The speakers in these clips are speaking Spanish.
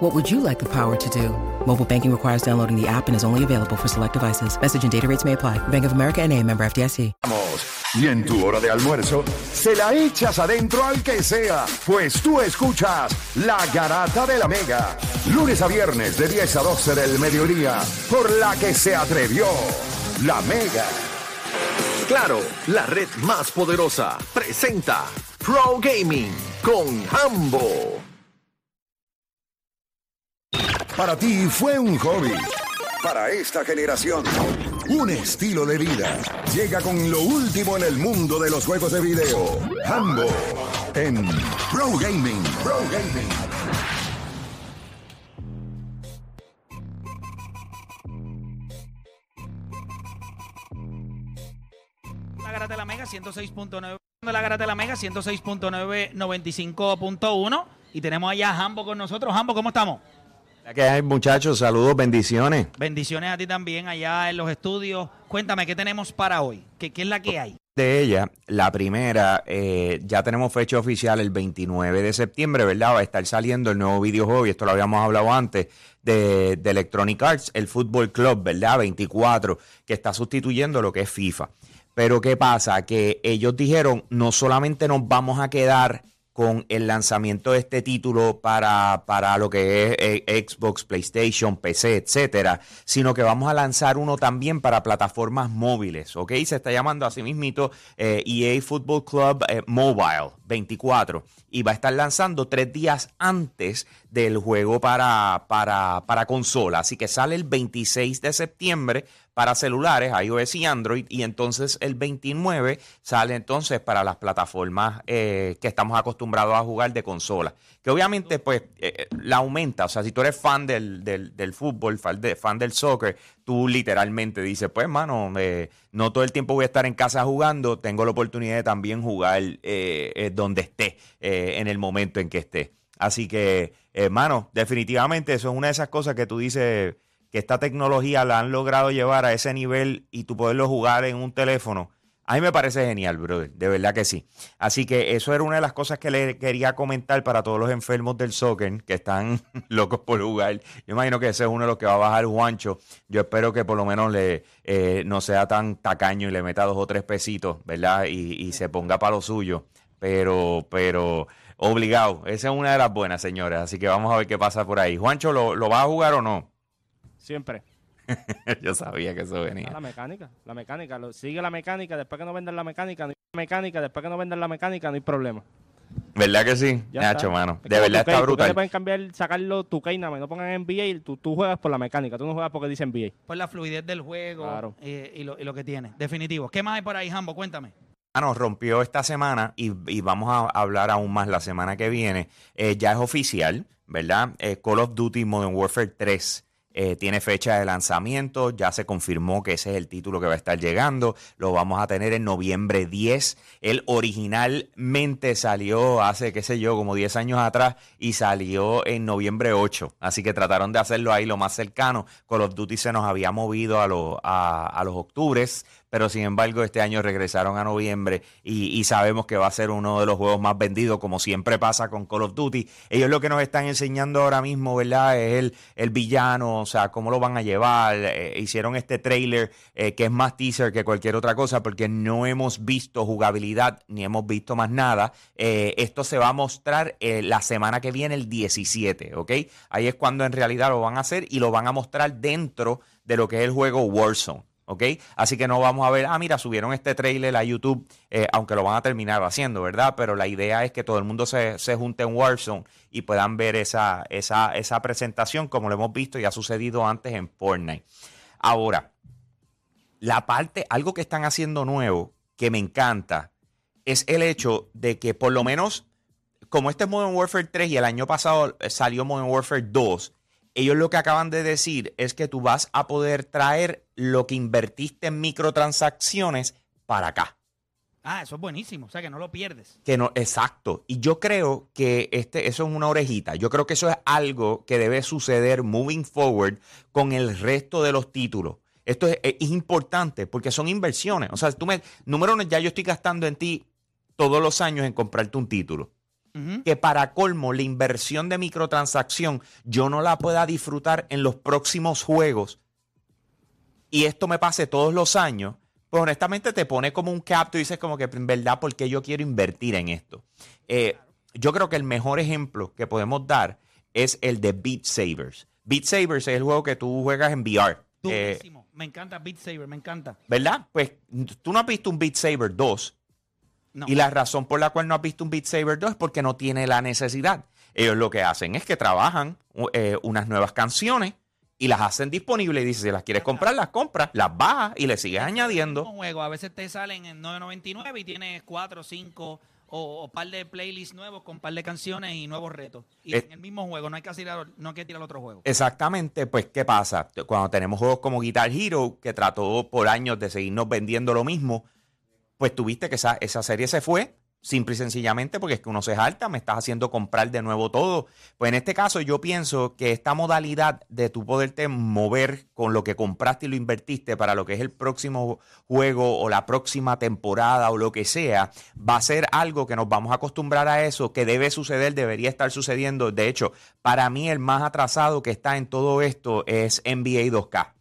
What would you like the power to do? Mobile banking requires downloading the app and is only available for select devices. Message and data rates may apply. Bank of America and a member FDIC. Y en tu hora de almuerzo, se la echas adentro al que sea, pues tú escuchas La Garata de la Mega. Lunes a viernes de 10 a 12 del mediodía, por la que se atrevió La Mega. Claro, la red más poderosa presenta Pro Gaming con Hambo. Para ti fue un hobby. Para esta generación, un estilo de vida. Llega con lo último en el mundo de los juegos de video. Hambo en Pro Gaming. Pro Gaming. De la Mega 106.9. La Garata de la Mega 106.9 95.1. Y tenemos allá a Jambo con nosotros. Jambo, ¿cómo estamos? ¿Qué hay, muchachos? Saludos, bendiciones. Bendiciones a ti también allá en los estudios. Cuéntame, ¿qué tenemos para hoy? ¿Qué, qué es la que hay? De ella, la primera, eh, ya tenemos fecha oficial el 29 de septiembre, ¿verdad? Va a estar saliendo el nuevo videojuego, y esto lo habíamos hablado antes, de, de Electronic Arts, el Fútbol Club, ¿verdad? 24, que está sustituyendo lo que es FIFA. Pero ¿qué pasa? Que ellos dijeron, no solamente nos vamos a quedar con el lanzamiento de este título para, para lo que es eh, Xbox, PlayStation, PC, etcétera, sino que vamos a lanzar uno también para plataformas móviles, ¿ok? Se está llamando así mismito eh, EA Football Club eh, Mobile 24 y va a estar lanzando tres días antes del juego para, para, para consola, así que sale el 26 de septiembre para celulares, iOS y Android, y entonces el 29 sale entonces para las plataformas eh, que estamos acostumbrados a jugar de consola. Que obviamente pues eh, la aumenta, o sea, si tú eres fan del, del, fútbol, fan, fan, del soccer, tú literalmente dices, pues mano, eh, no todo el tiempo voy a estar en casa jugando, tengo la oportunidad de también jugar donde esté, en el momento en que esté. Así que, hermano, definitivamente eso es una de esas cosas que tú dices que esta tecnología la han logrado llevar a ese nivel y tú poderlo jugar en un teléfono, a mí me parece genial, brother, de verdad que sí. Así que eso era una de las cosas que le quería comentar para todos los enfermos del soccer que están locos por jugar. Yo imagino que ese es uno de los que va a bajar Juancho. Yo espero que por lo menos le eh, no sea tan tacaño y le meta dos o tres pesitos, ¿verdad? Y, se ponga para lo suyo. Pero, pero, obligado. Esa es una de las buenas, señores. Así que vamos a ver qué pasa por ahí. Juancho, ¿lo, lo va a jugar o no? Siempre. Yo sabía que eso venía. La mecánica, la mecánica. sigue la mecánica, después que no vendan la mecánica, no hay mecánica, después que no vendan la mecánica, no hay problema. ¿Verdad que sí? Nacho, mano. De verdad está brutal. Pueden cambiar, sacarlo tu no pongan NBA, tú, tú juegas por la mecánica, tú no juegas porque dice NBA. Por la fluidez del juego eh, y, lo, y, lo, que tiene. Definitivo. ¿Qué más hay por ahí, Jambo? Cuéntame. Ah, nos rompió esta semana y, y, vamos a hablar aún más la semana que viene. Eh, ya es oficial, ¿verdad? Eh, Call of Duty Modern Warfare 3 eh, tiene fecha de lanzamiento, ya se confirmó que ese es el título que va a estar llegando, lo vamos a tener en noviembre 10. Él originalmente salió hace, qué sé yo, como 10 años atrás y salió en noviembre 8, así que trataron de hacerlo ahí lo más cercano. Call of Duty se nos había movido a, a, a los octubres, pero sin embargo este año regresaron a noviembre y, sabemos que va a ser uno de los juegos más vendidos, como siempre pasa con Call of Duty. Ellos lo que nos están enseñando ahora mismo, ¿verdad? Es el, el villano, o sea, cómo lo van a llevar. Eh, hicieron este trailer eh, que es más teaser que cualquier otra cosa porque no hemos visto jugabilidad ni hemos visto más nada. Eh, esto se va a mostrar la semana que viene, el 17, ¿ok? Ahí es cuando en realidad lo van a hacer y lo van a mostrar dentro de lo que es el juego Warzone. ¿Ok? Así que no vamos a ver, ah, mira, subieron este trailer a YouTube, eh, aunque lo van a terminar haciendo, ¿verdad? Pero la idea es que todo el mundo se, se junte en Warzone y puedan ver esa, esa, esa presentación como lo hemos visto y ha sucedido antes en Fortnite. Ahora, la parte, algo que están haciendo nuevo, que me encanta, es el hecho de que por lo menos, como este es Modern Warfare 3 y el año pasado salió Modern Warfare 2, ellos lo que acaban de decir es que tú vas a poder traer lo que invertiste en microtransacciones para acá. Ah, eso es buenísimo, o sea que no lo pierdes. Que no, exacto. Y yo creo que este, eso es una orejita. Yo creo que eso es algo que debe suceder moving forward con el resto de los títulos. Esto es, es importante porque son inversiones. O sea, tú me, número uno, ya yo estoy gastando en ti todos los años en comprarte un título. Que para colmo, la inversión de microtransacción yo no la pueda disfrutar en los próximos juegos y esto me pase todos los años, pues honestamente te pone como un cap, tú dices como que en verdad, ¿por qué yo quiero invertir en esto? Eh, yo creo que el mejor ejemplo que podemos dar es el de Beat Sabers. Beat Sabers es el juego que tú juegas en VR. eh, me encanta Beat Saber, me encanta. ¿Verdad? Pues tú no has visto un Beat Saber 2. No. Y la razón por la cual no has visto un Beat Saber 2 es porque no tiene la necesidad. Ellos lo que hacen es que trabajan eh, unas nuevas canciones y las hacen disponibles y dices, si las quieres comprar, las compras, las bajas y le sigues añadiendo. Un juego, a veces te salen en 9.99 y tienes 4, 5 o, o par de playlists nuevos con par de canciones y nuevos retos. Y Eh, en el mismo juego, no hay que tirar, no hay que tirar otro juego. Exactamente, pues ¿qué pasa? Cuando tenemos juegos como Guitar Hero, que trató por años de seguirnos vendiendo lo mismo, pues tuviste que esa, esa serie se fue, simple y sencillamente porque es que uno se jalta, me estás haciendo comprar de nuevo todo. Pues en este caso yo pienso que esta modalidad de tu poderte mover con lo que compraste y lo invertiste para lo que es el próximo juego o la próxima temporada o lo que sea, va a ser algo que nos vamos a acostumbrar a eso, que debe suceder, debería estar sucediendo. De hecho, para mí el más atrasado que está en todo esto es NBA 2K.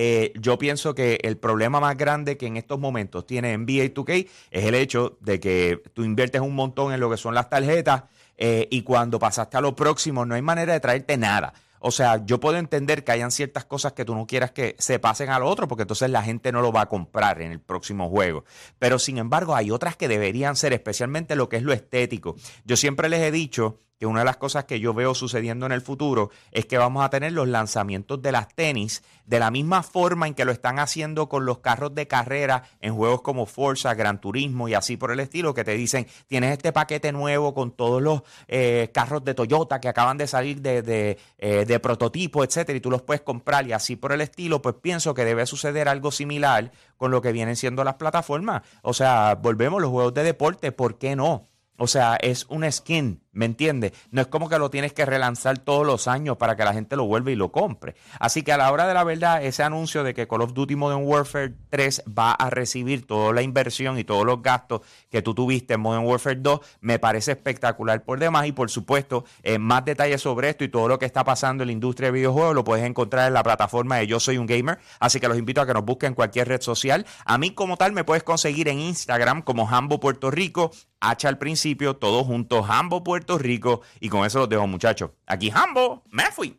Eh, yo pienso que el problema más grande que en estos momentos tiene NBA 2K es el hecho de que tú inviertes un montón en lo que son las tarjetas eh, y cuando pasaste a lo próximo no hay manera de traerte nada. O sea, yo puedo entender que hayan ciertas cosas que tú no quieras que se pasen al otro, porque entonces la gente no lo va a comprar en el próximo juego. Pero sin embargo, hay otras que deberían ser, especialmente lo que es lo estético. Yo siempre les he dicho que una de las cosas que yo veo sucediendo en el futuro es que vamos a tener los lanzamientos de las tenis de la misma forma en que lo están haciendo con los carros de carrera en juegos como Forza, Gran Turismo y así por el estilo, que te dicen, tienes este paquete nuevo con todos los eh, carros de Toyota que acaban de salir de, eh, de prototipo, etcétera, y tú los puedes comprar y así por el estilo, pues pienso que debe suceder algo similar con lo que vienen siendo las plataformas. O sea, volvemos los juegos de deporte, ¿por qué no? O sea, es un skin, ¿me entiendes? No es como que lo tienes que relanzar todos los años para que la gente lo vuelva y lo compre. Así que a la hora de la verdad, ese anuncio de que Call of Duty Modern Warfare 3 va a recibir toda la inversión y todos los gastos que tú tuviste en Modern Warfare 2 me parece espectacular por demás. Y por supuesto, eh, más detalles sobre esto y todo lo que está pasando en la industria de videojuegos lo puedes encontrar en la plataforma de Yo Soy un Gamer. Así que los invito a que nos busquen en cualquier red social. A mí como tal me puedes conseguir en Instagram como Hambo Puerto Rico. H al principio, todos juntos, Hambo Puerto Rico. Y con eso los dejo, muchachos. Aquí Hambo, me fui,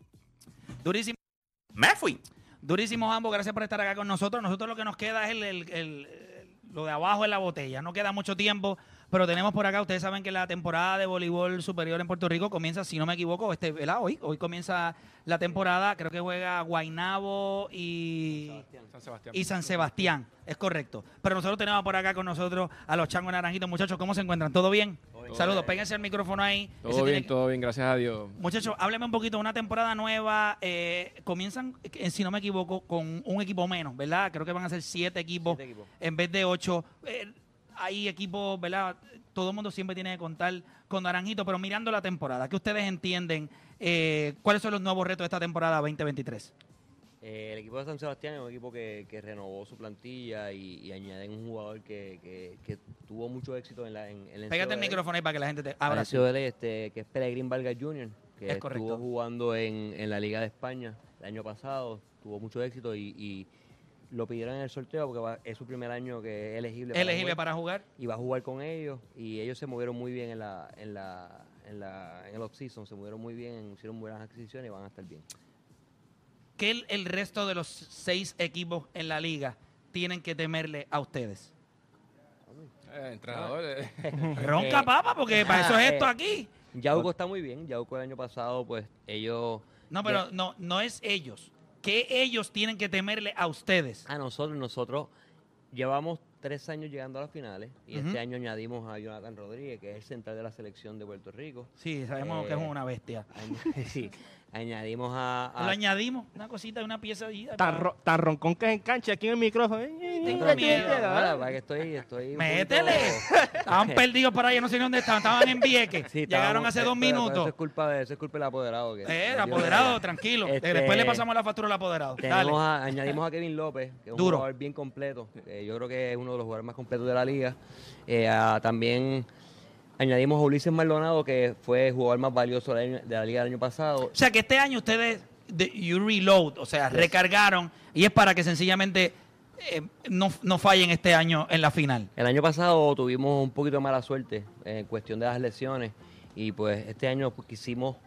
Durísimo. me fui. Durísimo, ambos. Gracias por estar acá con nosotros. Nosotros lo que nos queda es el, el- el- lo de abajo en la botella. No queda mucho tiempo, pero tenemos por acá. Ustedes saben que la temporada de voleibol superior en Puerto Rico comienza, si no me equivoco, este, ¿verdad? Hoy, hoy comienza la temporada. Creo que juega Guainabo y San Sebastián. y San Sebastián. Es correcto. Pero nosotros tenemos por acá con nosotros a los changos naranjitos. Muchachos, ¿cómo se encuentran? ¿Todo bien? Saludos. Péguense el micrófono ahí. Todo bien, que- todo bien, gracias a Dios. Muchachos, hábleme un poquito, una temporada nueva, eh, comienzan, eh, si no me equivoco, con un equipo menos, ¿verdad? Creo que van a ser siete equipos, en vez de ocho. Eh, hay equipos, ¿verdad? Todo el mundo siempre tiene que contar con Naranjito, pero mirando la temporada, ¿qué ustedes entienden? eh, ¿Cuáles son los nuevos retos de esta temporada 2023? Eh, el equipo de San Sebastián es un equipo que, que renovó su plantilla y, y añaden un jugador que, que- que tuvo mucho éxito en la en, en el Pégate el micrófono ahí para que la gente te abra. este, que es Peregrín Vargas Jr., que Es estuvo correcto. jugando en, en la Liga de España el año pasado, tuvo mucho éxito y, y lo pidieron en el sorteo porque va- es su primer año que es elegible. para Elegible jugar para jugar. y va a jugar con ellos y ellos se movieron muy bien en la en la en la en el off-season, se movieron muy bien, hicieron buenas adquisiciones y van a estar bien. ¿Qué el, el resto de los seis equipos en la liga tienen que temerle a ustedes? Eh, entrenador. eh. Ronca, Eh, papa, porque para eso es eh, esto aquí. Yauco está muy bien. Yauco el año pasado, pues ellos. No, pero no, no es ellos. ¿Qué ellos tienen que temerle a ustedes? A nosotros, nosotros llevamos tres años llegando a las finales y este año añadimos a Jonathan Rodríguez, que es el central de la selección de Puerto Rico. Sí, sabemos que es Eh, una bestia. Sí, añadimos a. a- Lo añadimos, una cosita, una pieza ahí. Tan, ro- tan roncón que es en cancha aquí en el micrófono. Tengo miedo. Ahora, para que estoy, estoy Métele. poquito- Estaban perdidos por ahí, no sé ni dónde estaban. Estaban en Vieques. Sí, Llegaron hace eh, dos pero minutos. Eso es culpa de, eso es culpa del apoderado. Que Eh, el apoderado, tranquilo. Este, Después le pasamos la factura al apoderado. Dale. Tenemos a- añadimos a Kevin López, que es un Duro. jugador bien completo. yo creo que es uno de los jugadores más completos de la liga. Eh, a- también añadimos a Ulises Maldonado, que fue el jugador más valioso de la liga del año pasado. O sea que este año ustedes, de, you reload, o sea, recargaron y es para que sencillamente eh, no, no fallen este año en la final. El año pasado tuvimos un poquito de mala suerte en cuestión de las lesiones y pues este año pues, quisimos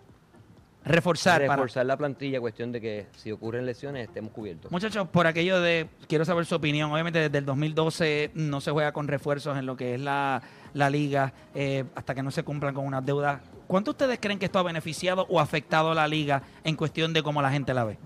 Reforzar. para- reforzar la plantilla, cuestión de que si ocurren lesiones estemos cubiertos. Muchachos, por aquello de, quiero saber su opinión, obviamente desde el 2012 no se juega con refuerzos en lo que es la, la liga eh, hasta que no se cumplan con unas deudas. ¿Cuánto ustedes creen que esto ha beneficiado o afectado a la liga en cuestión de cómo la gente la ve?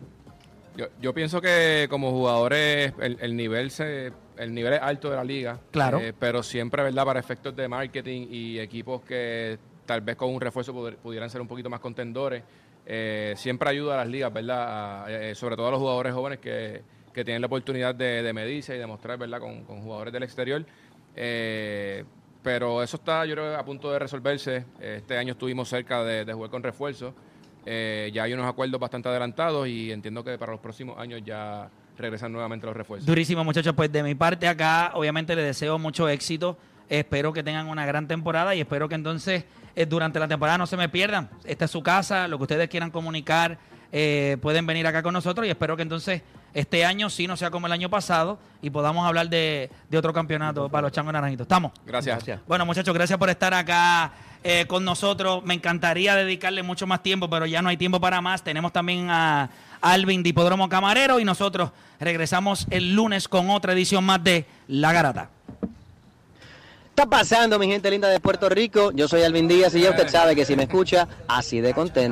Yo, yo pienso que como jugadores el, el nivel se el nivel es alto de la liga. Claro. eh, pero siempre, ¿verdad? Para efectos de marketing y equipos que tal vez con un refuerzo pudieran ser un poquito más contendores, eh, siempre ayuda a las ligas, ¿verdad? A- eh, sobre todo a los jugadores jóvenes que, que tienen la oportunidad de, de medirse y demostrar, ¿verdad? Con, con jugadores del exterior. Eh, pero eso está, yo creo, a punto de resolverse. Este año estuvimos cerca de, jugar con refuerzo. Eh, ya hay unos acuerdos bastante adelantados y entiendo que para los próximos años ya regresan nuevamente los refuerzos. Durísimo, muchachos. Pues de mi parte acá, obviamente les deseo mucho éxito. Espero que tengan una gran temporada y espero que entonces eh, durante la temporada no se me pierdan. Esta es su casa, lo que ustedes quieran comunicar, eh, pueden venir acá con nosotros y espero que entonces este año sí no sea como el año pasado y podamos hablar de, de otro campeonato para los changos naranjitos. ¿Estamos? Gracias. Gracias. Bueno, muchachos, gracias por estar acá eh, con nosotros. Me encantaría dedicarle mucho más tiempo, pero ya no hay tiempo para más. Tenemos también a Alvin de Hipódromo Camarero y nosotros regresamos el lunes con otra edición más de La Garata. está pasando, mi gente linda de Puerto Rico? Yo soy Alvin Díaz y ya usted sabe que si me escucha, así de contento.